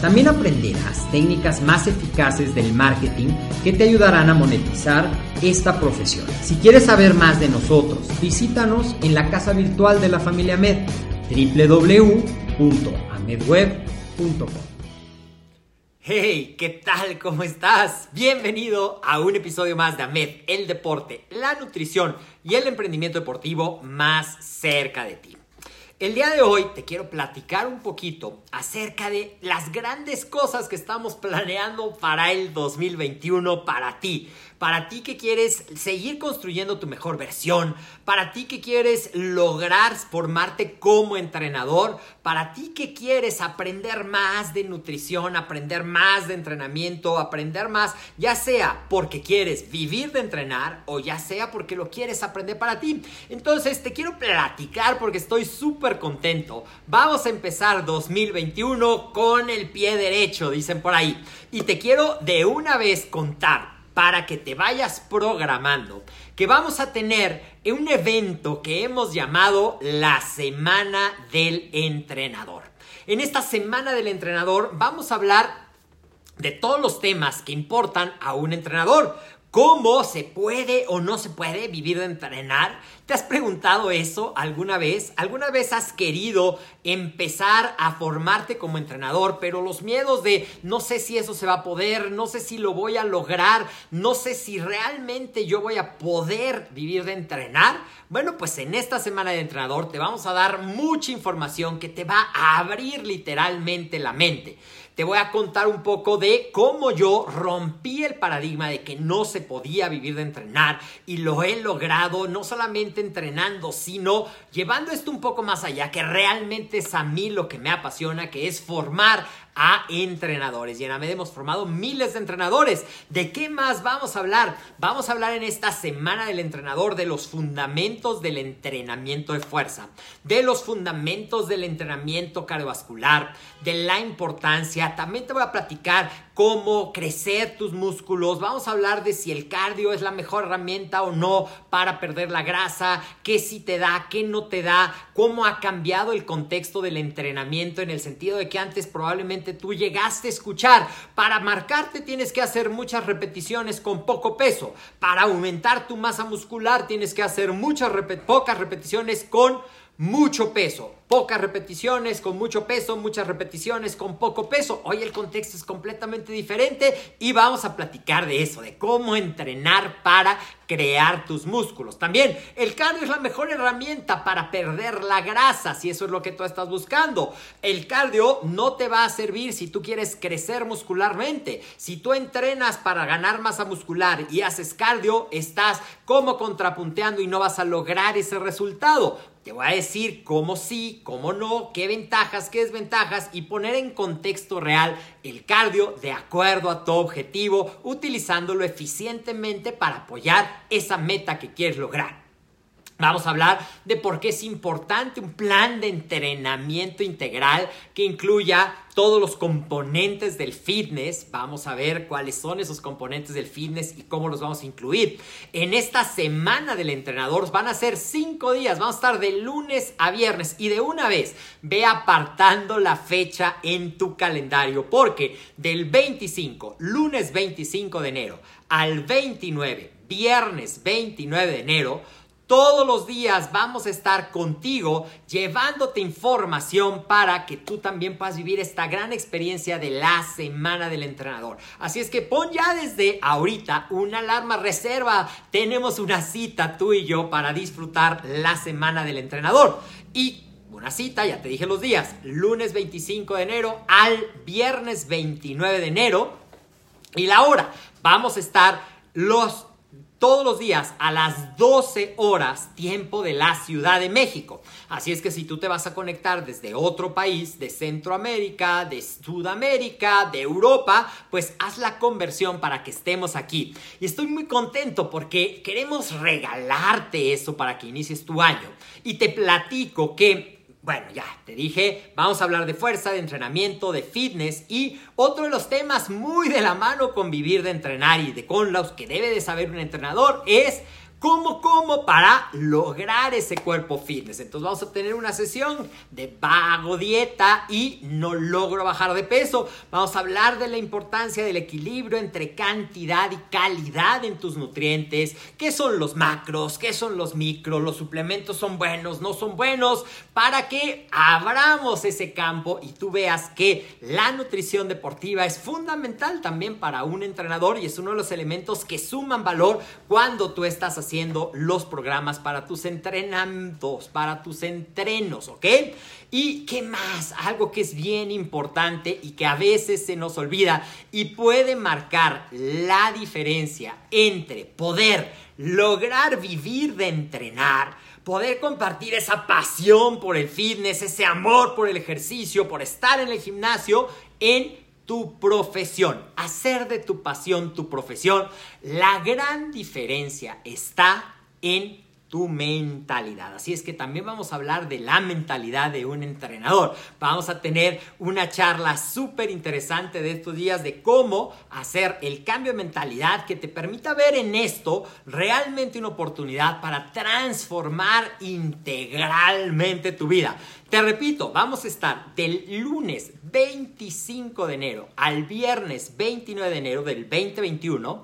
También aprenderás técnicas más eficaces del marketing que te ayudarán a monetizar esta profesión. Si quieres saber más de nosotros, visítanos en la casa virtual de la familia Med, www.amedweb.com. Hey, ¿qué tal? ¿Cómo estás? Bienvenido a un episodio más de AMED, el deporte, la nutrición y el emprendimiento deportivo más cerca de ti. El día de hoy te quiero platicar un poquito acerca de las grandes cosas que estamos planeando para el 2021 para ti. Para ti que quieres seguir construyendo tu mejor versión, para ti que quieres lograr formarte como entrenador, para ti que quieres aprender más de nutrición, aprender más de entrenamiento, aprender más, ya sea porque quieres vivir de entrenar o ya sea porque lo quieres aprender para ti. Entonces te quiero platicar porque estoy súper contento. Vamos a empezar 2021 con el pie derecho, dicen por ahí. Y te quiero de una vez contar para que te vayas programando que vamos a tener un evento que hemos llamado la Semana del Entrenador. En esta Semana del Entrenador vamos a hablar de todos los temas que importan a un entrenador. ¿Cómo se puede o no se puede vivir de entrenar? ¿Te has preguntado eso alguna vez? ¿Alguna vez has querido empezar a formarte como entrenador, pero los miedos de no sé si eso se va a poder, no sé si lo voy a lograr, no sé si realmente yo voy a poder vivir de entrenar? Bueno, pues en esta semana de entrenador te vamos a dar mucha información que te va a abrir literalmente la mente te voy a contar un poco de cómo yo rompí el paradigma de que no se podía vivir de entrenar y lo he logrado no solamente entrenando, sino llevando esto un poco más allá, que realmente es a mí lo que me apasiona, que es formar a entrenadores. Y en AMED hemos formado miles de entrenadores. ¿De qué más vamos a hablar? Vamos a hablar en esta semana del entrenador de los fundamentos del entrenamiento de fuerza, de los fundamentos del entrenamiento cardiovascular, de la importancia. También te voy a platicar cómo crecer tus músculos. Vamos a hablar de si el cardio es la mejor herramienta o no para perder la grasa, qué sí te da, qué no te da, cómo ha cambiado el contexto del entrenamiento en el sentido de que antes probablemente tú llegaste a escuchar, para marcarte tienes que hacer muchas repeticiones con poco peso, para aumentar tu masa muscular tienes que hacer muchas pocas repeticiones con mucho peso. Pocas repeticiones con mucho peso, muchas repeticiones con poco peso. Hoy el contexto es completamente diferente y vamos a platicar de eso, de cómo entrenar para crear tus músculos. También el cardio es la mejor herramienta para perder la grasa, si eso es lo que tú estás buscando. El cardio no te va a servir si tú quieres crecer muscularmente. Si tú entrenas para ganar masa muscular y haces cardio, estás como contrapunteando y no vas a lograr ese resultado. Te voy a decir cómo sí, cómo no, qué ventajas, qué desventajas y poner en contexto real el cardio de acuerdo a tu objetivo, utilizándolo eficientemente para apoyar esa meta que quieres lograr. Vamos a hablar de por qué es importante un plan de entrenamiento integral que incluya todos los componentes del fitness. Vamos a ver cuáles son esos componentes del fitness y cómo los vamos a incluir. En esta semana del entrenador van a ser cinco días. Vamos a estar de lunes a viernes y de una vez ve apartando la fecha en tu calendario porque del 25, lunes 25 de enero al 29, viernes 29 de enero, todos los días vamos a estar contigo llevándote información para que tú también puedas vivir esta gran experiencia de la semana del entrenador. Así es que pon ya desde ahorita una alarma reserva. Tenemos una cita tú y yo para disfrutar la semana del entrenador. Y una cita, ya te dije los días, lunes 25 de enero al viernes 29 de enero. Y la hora, vamos a estar los todos los días a las 12 horas tiempo de la Ciudad de México. Así es que si tú te vas a conectar desde otro país, de Centroamérica, de Sudamérica, de Europa, pues haz la conversión para que estemos aquí. Y estoy muy contento porque queremos regalarte eso para que inicies tu año. Y te platico que bueno, ya te dije, vamos a hablar de fuerza, de entrenamiento, de fitness y otro de los temas muy de la mano con vivir de entrenar y de con los que debe de saber un entrenador es ¿Cómo, cómo para lograr ese cuerpo fitness? Entonces vamos a tener una sesión de vago dieta y no logro bajar de peso. Vamos a hablar de la importancia del equilibrio entre cantidad y calidad en tus nutrientes. ¿Qué son los macros? ¿Qué son los micros? ¿Los suplementos son buenos? ¿No son buenos? Para que abramos ese campo y tú veas que la nutrición deportiva es fundamental también para un entrenador y es uno de los elementos que suman valor cuando tú estás haciendo haciendo los programas para tus entrenamientos, para tus entrenos, ¿ok? Y qué más, algo que es bien importante y que a veces se nos olvida y puede marcar la diferencia entre poder lograr vivir de entrenar, poder compartir esa pasión por el fitness, ese amor por el ejercicio, por estar en el gimnasio, en tu profesión, hacer de tu pasión tu profesión, la gran diferencia está en tu mentalidad. Así es que también vamos a hablar de la mentalidad de un entrenador. Vamos a tener una charla súper interesante de estos días de cómo hacer el cambio de mentalidad que te permita ver en esto realmente una oportunidad para transformar integralmente tu vida. Te repito, vamos a estar del lunes 25 de enero al viernes 29 de enero del 2021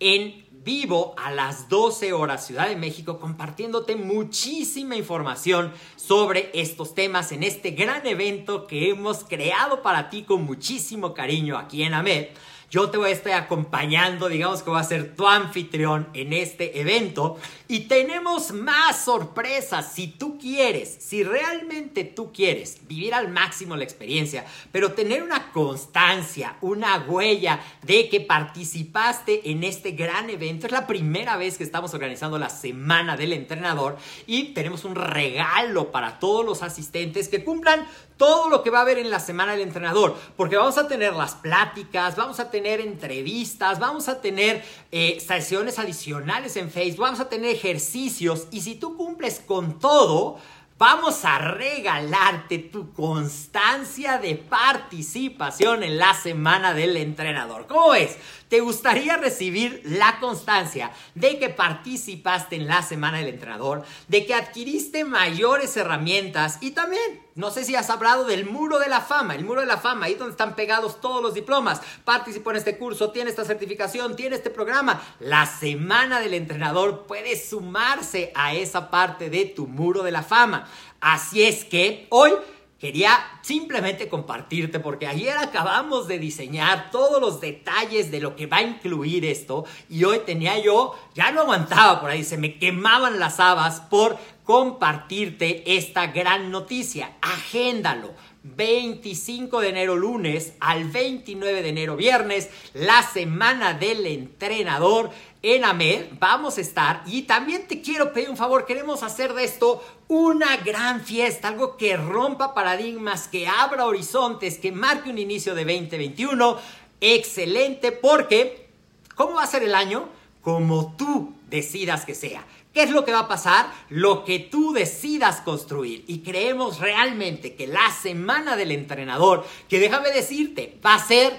en vivo a las 12 horas Ciudad de México compartiéndote muchísima información sobre estos temas en este gran evento que hemos creado para ti con muchísimo cariño aquí en AMED. Yo te voy a estar acompañando, digamos que voy a ser tu anfitrión en este evento. Y tenemos más sorpresas. Si tú quieres, si realmente tú quieres vivir al máximo la experiencia, pero tener una constancia, una huella de que participaste en este gran evento. Es la primera vez que estamos organizando la Semana del Entrenador y tenemos un regalo para todos los asistentes que cumplan todo lo que va a haber en la semana del entrenador, porque vamos a tener las pláticas, vamos a tener entrevistas, vamos a tener eh, sesiones adicionales en Facebook, vamos a tener ejercicios y si tú cumples con todo, Vamos a regalarte tu constancia de participación en la semana del entrenador. ¿Cómo es? ¿Te gustaría recibir la constancia de que participaste en la semana del entrenador, de que adquiriste mayores herramientas y también, no sé si has hablado del muro de la fama, el muro de la fama, ahí donde están pegados todos los diplomas, participó en este curso, tiene esta certificación, tiene este programa. La semana del entrenador puede sumarse a esa parte de tu muro de la fama. Así es que hoy Quería simplemente compartirte porque ayer acabamos de diseñar todos los detalles de lo que va a incluir esto y hoy tenía yo, ya no aguantaba por ahí, se me quemaban las habas por compartirte esta gran noticia. Agéndalo. 25 de enero lunes al 29 de enero viernes, la semana del entrenador en AMED. Vamos a estar y también te quiero pedir un favor, queremos hacer de esto una gran fiesta, algo que rompa paradigmas, que abra horizontes, que marque un inicio de 2021. Excelente porque, ¿cómo va a ser el año? Como tú decidas que sea. ¿Qué es lo que va a pasar? Lo que tú decidas construir. Y creemos realmente que la semana del entrenador, que déjame decirte, va a ser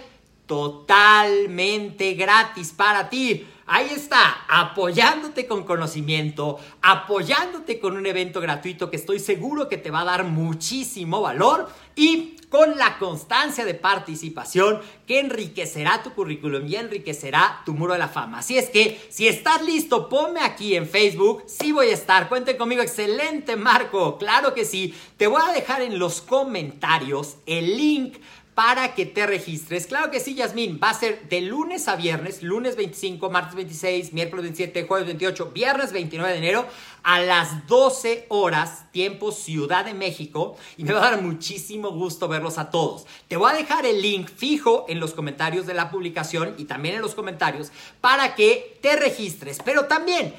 totalmente gratis para ti. Ahí está, apoyándote con conocimiento, apoyándote con un evento gratuito que estoy seguro que te va a dar muchísimo valor y con la constancia de participación que enriquecerá tu currículum y enriquecerá tu muro de la fama. Así es que si estás listo, ponme aquí en Facebook, sí voy a estar, cuenten conmigo, excelente Marco, claro que sí, te voy a dejar en los comentarios el link para que te registres. Claro que sí, Yasmín, va a ser de lunes a viernes, lunes 25, martes 26, miércoles 27, jueves 28, viernes 29 de enero a las 12 horas, tiempo Ciudad de México, y me va a dar muchísimo gusto verlos a todos. Te voy a dejar el link fijo en los comentarios de la publicación y también en los comentarios para que te registres, pero también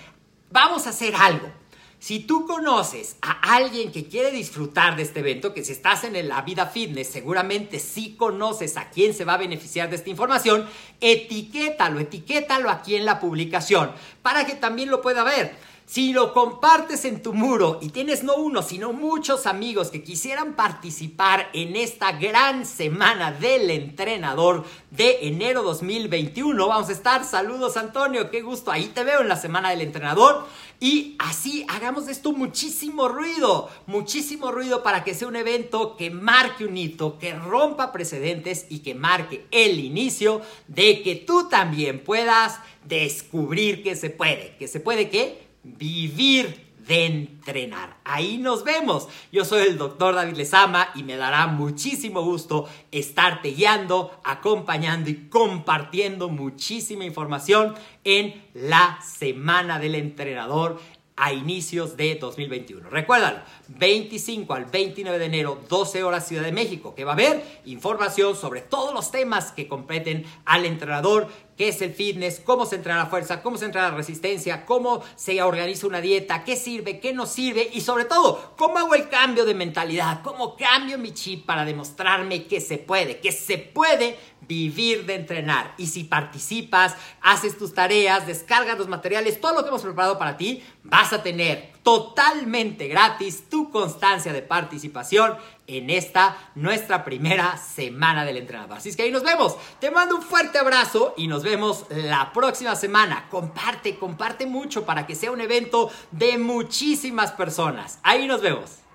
vamos a hacer algo. Si tú conoces a alguien que quiere disfrutar de este evento, que si estás en la vida fitness, seguramente sí conoces a quién se va a beneficiar de esta información, etiquétalo, etiquétalo aquí en la publicación para que también lo pueda ver. Si lo compartes en tu muro y tienes no uno, sino muchos amigos que quisieran participar en esta gran semana del entrenador de enero 2021, vamos a estar. Saludos Antonio, qué gusto. Ahí te veo en la semana del entrenador. Y así hagamos esto muchísimo ruido, muchísimo ruido para que sea un evento que marque un hito, que rompa precedentes y que marque el inicio de que tú también puedas descubrir que se puede. ¿Que se puede qué? Vivir de entrenar. Ahí nos vemos. Yo soy el doctor David Lezama y me dará muchísimo gusto estarte guiando, acompañando y compartiendo muchísima información en la Semana del Entrenador a inicios de 2021. Recuérdalo, 25 al 29 de enero, 12 horas Ciudad de México, que va a haber información sobre todos los temas que competen al entrenador qué es el fitness, cómo se entrena la fuerza, cómo se entrena la resistencia, cómo se organiza una dieta, qué sirve, qué no sirve y sobre todo, cómo hago el cambio de mentalidad, cómo cambio mi chip para demostrarme que se puede, que se puede vivir de entrenar. Y si participas, haces tus tareas, descargas los materiales, todo lo que hemos preparado para ti, vas a tener totalmente gratis tu constancia de participación en esta nuestra primera semana del entrenador. Así es que ahí nos vemos. Te mando un fuerte abrazo y nos vemos la próxima semana. Comparte, comparte mucho para que sea un evento de muchísimas personas. Ahí nos vemos.